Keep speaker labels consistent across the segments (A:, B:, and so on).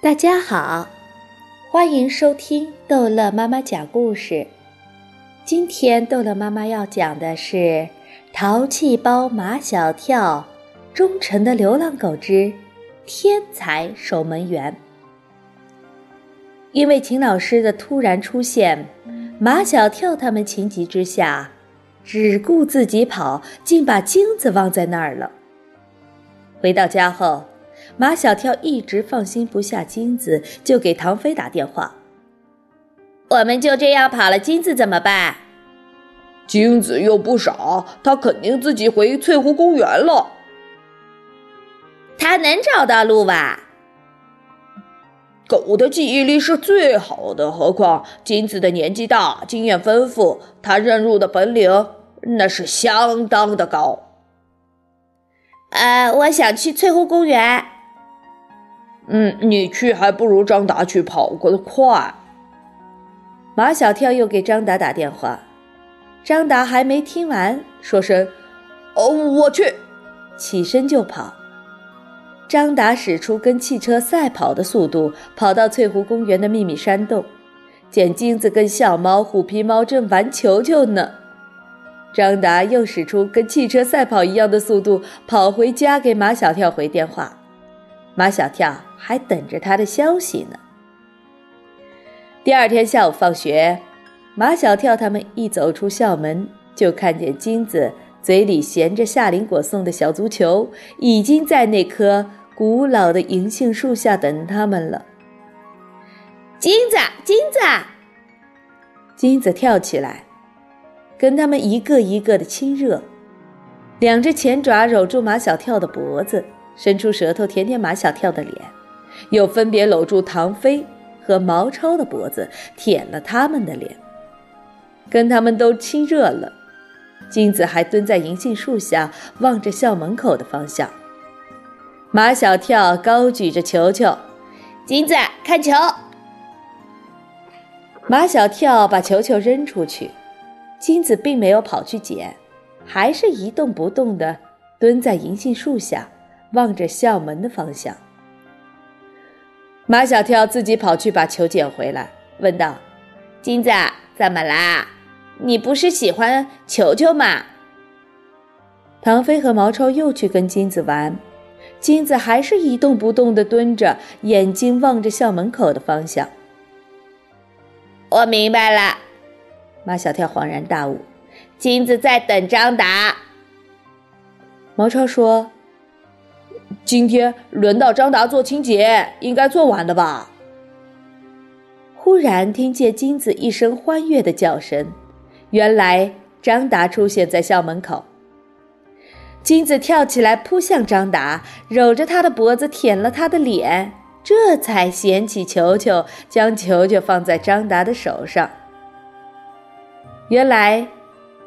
A: 大家好，欢迎收听逗乐妈妈讲故事。今天逗乐妈妈要讲的是《淘气包马小跳：忠诚的流浪狗之天才守门员》。因为秦老师的突然出现，马小跳他们情急之下，只顾自己跑，竟把金子忘在那儿了。回到家后。马小跳一直放心不下金子，就给唐飞打电话。我们就这样跑了，金子怎么办？
B: 金子又不少，他肯定自己回翠湖公园了。
A: 他能找到路吧？
B: 狗的记忆力是最好的，何况金子的年纪大，经验丰富，他认路的本领那是相当的高。
A: 呃，我想去翠湖公园。
B: 嗯，你去还不如张达去跑过的快。
A: 马小跳又给张达打电话，张达还没听完，说声“
B: 哦，我去”，
A: 起身就跑。张达使出跟汽车赛跑的速度，跑到翠湖公园的秘密山洞，见金子跟小猫、虎皮猫正玩球球呢。张达又使出跟汽车赛跑一样的速度，跑回家给马小跳回电话。马小跳还等着他的消息呢。第二天下午放学，马小跳他们一走出校门，就看见金子嘴里衔着夏林果送的小足球，已经在那棵古老的银杏树下等他们了。金子，金子，金子跳起来，跟他们一个一个的亲热，两只前爪搂住马小跳的脖子。伸出舌头舔舔马小跳的脸，又分别搂住唐飞和毛超的脖子，舔了他们的脸，跟他们都亲热了。金子还蹲在银杏树下，望着校门口的方向。马小跳高举着球球，金子看球。马小跳把球球扔出去，金子并没有跑去捡，还是一动不动地蹲在银杏树下。望着校门的方向，马小跳自己跑去把球捡回来，问道：“金子，怎么啦？你不是喜欢球球吗？”唐飞和毛超又去跟金子玩，金子还是一动不动地蹲着，眼睛望着校门口的方向。我明白了，马小跳恍然大悟：“金子在等张达。”毛超说。
B: 今天轮到张达做清洁，应该做完了吧？
A: 忽然听见金子一声欢悦的叫声，原来张达出现在校门口。金子跳起来扑向张达，搂着他的脖子舔了他的脸，这才捡起球球，将球球放在张达的手上。原来，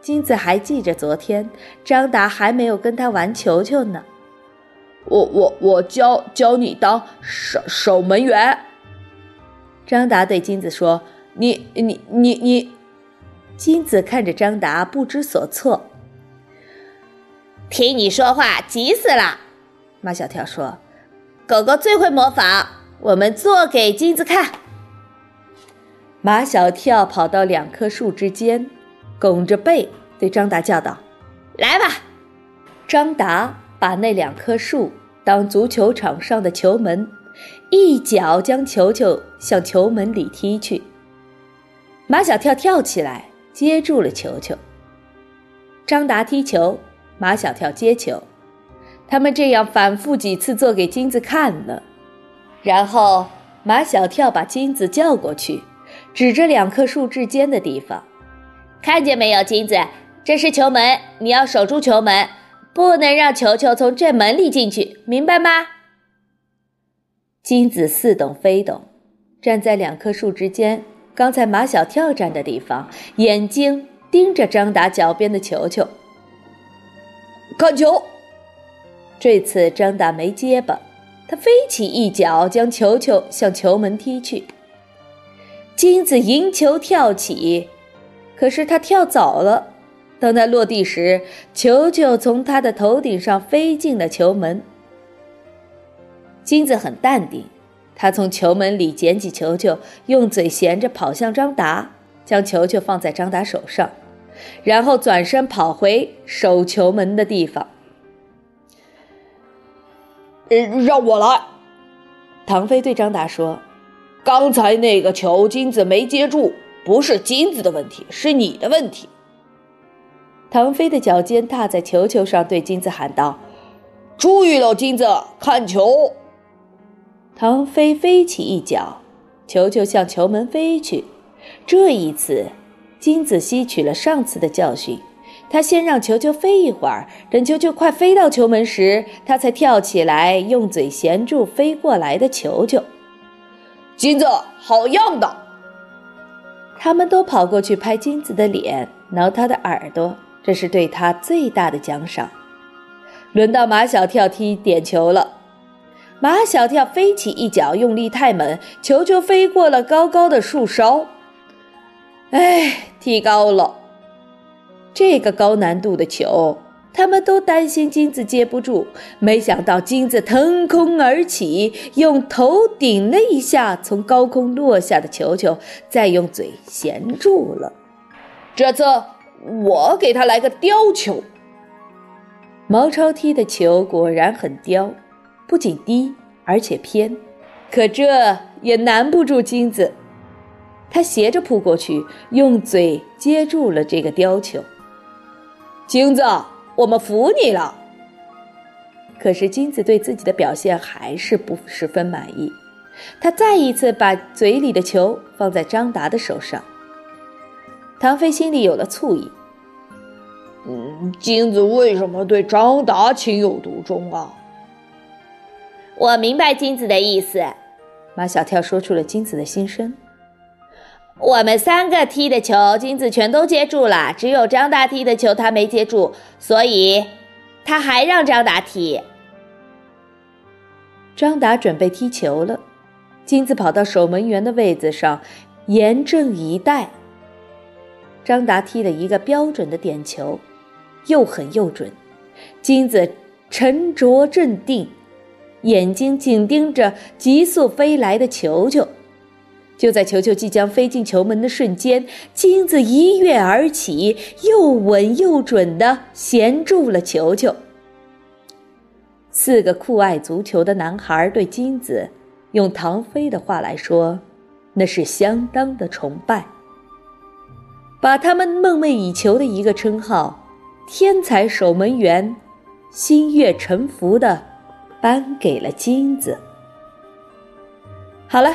A: 金子还记着昨天张达还没有跟他玩球球呢。
B: 我我我教教你当守守门员。
A: 张达对金子说：“
B: 你你你你。”
A: 金子看着张达不知所措。听你说话急死了。马小跳说：“狗狗最会模仿，我们做给金子看。”马小跳跑到两棵树之间，拱着背对张达叫道：“来吧！”张达。把那两棵树当足球场上的球门，一脚将球球向球门里踢去。马小跳跳起来接住了球球。张达踢球，马小跳接球，他们这样反复几次做给金子看了。然后马小跳把金子叫过去，指着两棵树之间的地方：“看见没有，金子，这是球门，你要守住球门。”不能让球球从这门里进去，明白吗？金子似懂非懂，站在两棵树之间，刚才马小跳站的地方，眼睛盯着张达脚边的球球。
B: 看球！
A: 这次张达没结巴，他飞起一脚将球球向球门踢去。金子迎球跳起，可是他跳早了。当他落地时，球球从他的头顶上飞进了球门。金子很淡定，他从球门里捡起球球，用嘴衔着跑向张达，将球球放在张达手上，然后转身跑回守球门的地方。
B: 让我来，
A: 唐飞对张达说：“
B: 刚才那个球金子没接住，不是金子的问题，是你的问题。”
A: 唐飞的脚尖踏在球球上，对金子喊道：“
B: 注意了，金子，看球！”
A: 唐飞飞起一脚，球球向球门飞去。这一次，金子吸取了上次的教训，他先让球球飞一会儿，等球球快飞到球门时，他才跳起来，用嘴衔住飞过来的球球。
B: 金子，好样的！
A: 他们都跑过去拍金子的脸，挠他的耳朵。这是对他最大的奖赏。轮到马小跳踢点球了，马小跳飞起一脚，用力太猛，球就飞过了高高的树梢。哎，踢高了！这个高难度的球，他们都担心金子接不住。没想到金子腾空而起，用头顶了一下从高空落下的球球，再用嘴衔住了。
B: 这次。我给他来个刁球。
A: 毛超踢的球果然很刁，不仅低，而且偏。可这也难不住金子，他斜着扑过去，用嘴接住了这个刁球。
B: 金子，我们服你了。
A: 可是金子对自己的表现还是不十分满意，他再一次把嘴里的球放在张达的手上。唐飞心里有了醋意。
B: 嗯，金子为什么对张达情有独钟啊？
C: 我明白金子的意思。
A: 马小跳说出了金子的心声。
C: 我们三个踢的球，金子全都接住了，只有张达踢的球他没接住，所以他还让张达踢。
A: 张达准备踢球了，金子跑到守门员的位子上，严阵以待。张达踢了一个标准的点球，又狠又准。金子沉着镇定，眼睛紧盯着急速飞来的球球。就在球球即将飞进球门的瞬间，金子一跃而起，又稳又准地衔住了球球。四个酷爱足球的男孩对金子，用唐飞的话来说，那是相当的崇拜。把他们梦寐以求的一个称号“天才守门员”心悦诚服的颁给了金子。好了，